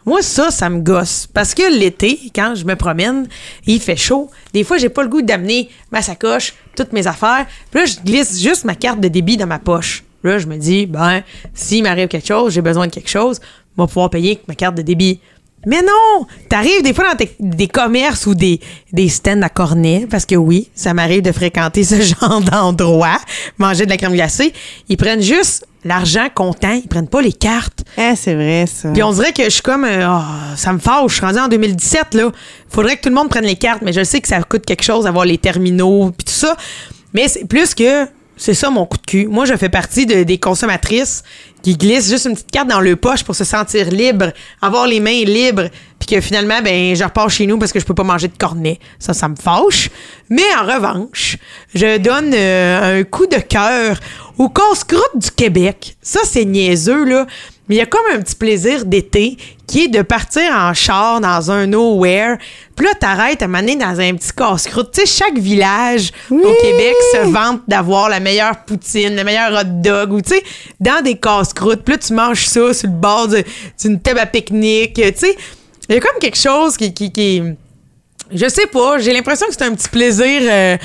Speaker 3: Moi, ça, ça me gosse. Parce que l'été, quand je me promène, il fait chaud. Des fois, j'ai pas le goût d'amener ma sacoche, toutes mes affaires. Puis là, je glisse juste ma carte de débit dans ma poche. Là, je me dis, ben, s'il m'arrive quelque chose, j'ai besoin de quelque chose, je vais pouvoir payer avec ma carte de débit. Mais non! T'arrives des fois dans des commerces ou des, des stands à cornet, parce que oui, ça m'arrive de fréquenter ce genre d'endroit, manger de la crème glacée. Ils prennent juste l'argent comptant, ils prennent pas les cartes.
Speaker 2: Ah, c'est vrai, ça.
Speaker 3: Puis on dirait que je suis comme, euh, Ah, ça me fâche, je suis rendue en 2017, là. Faudrait que tout le monde prenne les cartes, mais je sais que ça coûte quelque chose d'avoir les terminaux, puis tout ça. Mais c'est plus que, c'est ça mon coup de cul. Moi, je fais partie de- des consommatrices qui glissent juste une petite carte dans le poche pour se sentir libre, avoir les mains libres, puis que finalement, ben, je repars chez nous parce que je peux pas manger de cornet. Ça, ça me fâche. Mais en revanche, je donne euh, un coup de cœur au casse-croûte du Québec. Ça, c'est niaiseux, là. Mais il y a comme un petit plaisir d'été qui est de partir en char dans un nowhere. Puis là, t'arrêtes à maner dans un petit casse-croûte. Tu sais, chaque village au Québec se vante d'avoir la meilleure poutine, le meilleur hot dog, ou tu sais, dans des casse-croûtes. Puis là, tu manges ça sur le bord d'une table à pique-nique. Tu sais, il y a comme quelque chose qui... qui, qui je sais pas, j'ai l'impression que c'est un petit plaisir euh,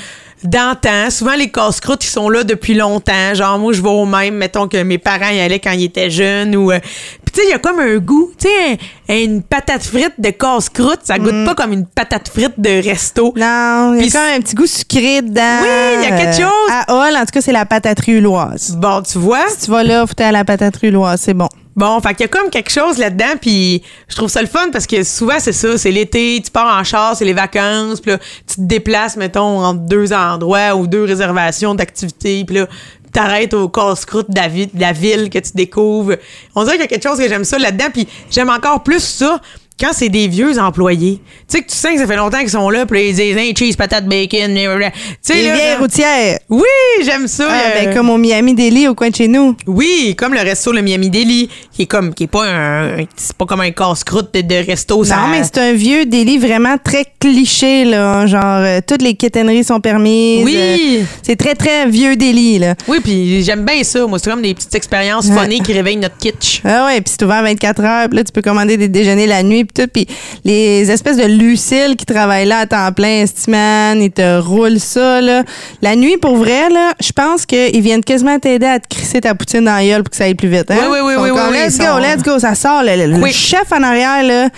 Speaker 3: d'antan. Souvent, les casse-croûtes, ils sont là depuis longtemps. Genre, moi, je vais au même, mettons que mes parents y allaient quand ils étaient jeunes. ou euh, Puis, tu sais, il y a comme un goût. Tu sais, un- une patate frite de casse-croûte, ça goûte pas comme une patate frite de resto.
Speaker 2: Non, il y a quand même un petit goût sucré dedans.
Speaker 3: Oui, il y a quelque
Speaker 2: Euh,
Speaker 3: chose.
Speaker 2: À Hall, en tout cas, c'est la pataterie huloise.
Speaker 3: Bon, tu vois?
Speaker 2: Si tu vas là, faut à la pataterie huloise, c'est bon.
Speaker 3: Bon, fait qu'il y a comme quelque chose là-dedans, puis je trouve ça le fun parce que souvent c'est ça, c'est l'été, tu pars en char, c'est les vacances, puis là tu te déplaces mettons entre deux endroits ou deux réservations d'activités, puis là t'arrêtes au casse-croûte de la, vi- de la ville que tu découvres. On dirait qu'il y a quelque chose que j'aime ça là-dedans, puis j'aime encore plus ça quand c'est des vieux employés. Tu sais que tu sens que ça fait longtemps qu'ils sont là, puis ils disent hey, cheese, patate, bacon, blablabla. tu sais
Speaker 2: Les
Speaker 3: là,
Speaker 2: vieilles routières.
Speaker 3: Oui, j'aime ça.
Speaker 2: Ah,
Speaker 3: euh,
Speaker 2: ben, comme au Miami Deli, au coin de chez nous.
Speaker 3: oui, comme le resto le Miami Deli, qui est comme qui est pas un, c'est pas comme un casse-croûte de, de resto. ça-
Speaker 2: Non, mais c'est un vieux délit vraiment très cliché, là. Genre, euh, toutes les quétaineries sont permises.
Speaker 3: Oui.
Speaker 2: Euh, c'est très, très vieux délit, là.
Speaker 3: Oui, puis j'aime bien ça. Moi, c'est comme des petites expériences funny qui réveillent notre kitsch.
Speaker 2: Ah ouais, puis c'est ouvert 24 heures, puis là tu peux commander des déjeuners la nuit puis tout, puis les espèces de Lucille qui travaillent là à temps plein, Stiman, ils te roulent ça là. La nuit pour vrai là, je pense qu'ils viennent quasiment t'aider à te crisser ta poutine dans la gueule pour que ça aille plus vite. Hein?
Speaker 3: Oui, oui, oui, oui, oui,
Speaker 2: Let's go,
Speaker 3: sont-
Speaker 2: let's go, ça sort. Le, le- le
Speaker 3: Quick.
Speaker 2: chef en arrière là,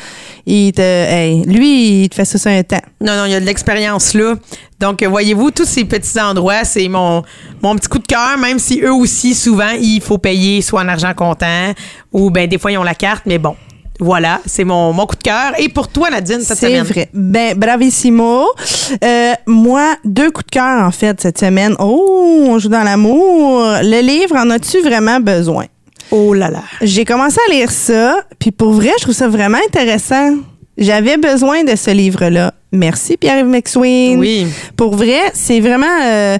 Speaker 2: il te, hey, lui il te fait ça sur un temps.
Speaker 3: Non, non, il y a de l'expérience là. Donc, voyez-vous, tous ces petits endroits, c'est mon, mon petit coup de cœur, même si eux aussi, souvent, il faut payer soit en argent comptant ou ben des fois, ils ont la carte, mais bon. Voilà, c'est mon, mon coup de cœur. Et pour toi, Nadine, cette
Speaker 2: C'est
Speaker 3: semaine?
Speaker 2: vrai. Ben, bravissimo. Euh, moi, deux coups de cœur, en fait, cette semaine. Oh, on joue dans l'amour. Le livre, en as-tu vraiment besoin?
Speaker 3: Oh là là.
Speaker 2: J'ai commencé à lire ça, puis pour vrai, je trouve ça vraiment intéressant. J'avais besoin de ce livre-là. Merci, Pierre-Yves McSween.
Speaker 3: Oui.
Speaker 2: Pour vrai, c'est vraiment euh,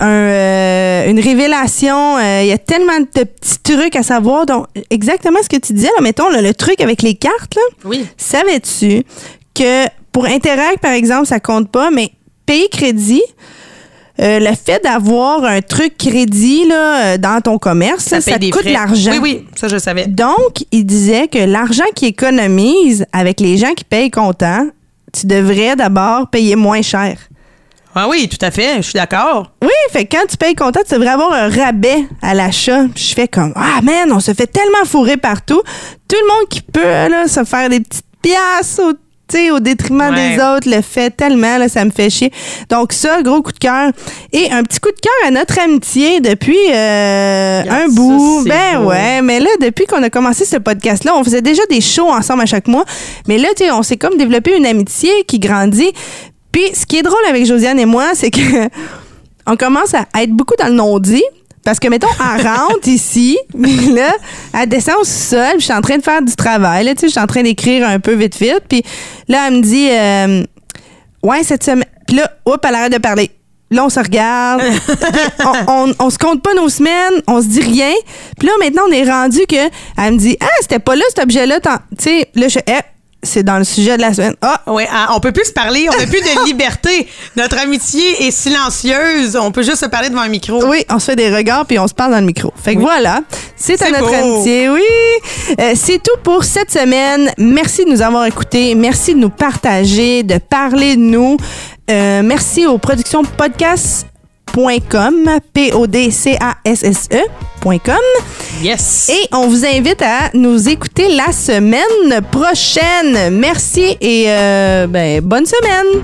Speaker 2: un, euh, une révélation. Euh, Il y a tellement de petits trucs à savoir. Donc, exactement ce que tu disais, là, mettons, là, le truc avec les cartes, là.
Speaker 3: Oui.
Speaker 2: Savais-tu que pour Interact, par exemple, ça compte pas, mais payer crédit, euh, le fait d'avoir un truc crédit là, euh, dans ton commerce, là, ça, te coûte l'argent.
Speaker 3: Oui, oui, ça, je savais.
Speaker 2: Donc, il disait que l'argent qu'il économise avec les gens qui payent comptant, tu devrais d'abord payer moins cher.
Speaker 3: Ah oui, tout à fait, je suis d'accord.
Speaker 2: Oui, fait que quand tu payes comptant, tu devrais avoir un rabais à l'achat. Je fais comme Ah man, on se fait tellement fourrer partout. Tout le monde qui peut là, se faire des petites pièces au, sais, au détriment
Speaker 3: Ouais.
Speaker 2: des autres le fait tellement, là, ça me fait chier. Donc ça, gros coup de cœur. Et un petit coup de cœur à notre amitié depuis euh,
Speaker 3: Regarde
Speaker 2: un bout. Ben
Speaker 3: beau.
Speaker 2: ouais, mais là, depuis qu'on a commencé ce podcast-là, on faisait déjà des shows ensemble à chaque mois. Mais là, tu sais, on s'est comme développé une amitié qui grandit. Puis, ce qui est drôle avec Josiane et moi, c'est que on commence à être beaucoup dans le non-dit. Parce que, mettons, elle rentre ici, mais là, elle descend au sol, je suis en train de faire du travail, là, tu sais, je suis en train d'écrire un peu vite, vite, puis là, elle me dit, euh, ouais, cette semaine, puis là, hop, elle arrête de parler. Là, on se regarde. On, on, on se compte pas nos semaines, on se dit rien. Puis là, maintenant, on est rendu que elle me dit Ah, c'était pas là cet objet-là. Tu sais, là, je Eh, c'est dans le sujet de la semaine. Ah,
Speaker 3: Oui, ah, on peut plus se parler, on n'a plus de liberté. Notre amitié est silencieuse, on peut juste se parler devant un micro.
Speaker 2: Oui, on se fait des regards puis on se parle dans le micro. Fait que
Speaker 3: Oui.
Speaker 2: voilà, c'est à notre
Speaker 3: beau.
Speaker 2: amitié. Oui, Euh, c'est tout pour cette semaine. Merci de nous avoir écoutés. Merci de nous partager, de parler de nous. Euh, merci aux productions podcast P-O-D-C-A-S-S-E.com.
Speaker 3: Yes.
Speaker 2: Et on vous invite à nous écouter la semaine prochaine. Merci et euh, ben, bonne semaine.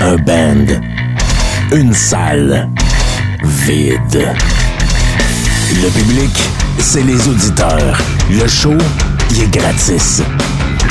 Speaker 1: Un band. Une salle. Vide. Le public, c'est les auditeurs. Le show, il est gratis.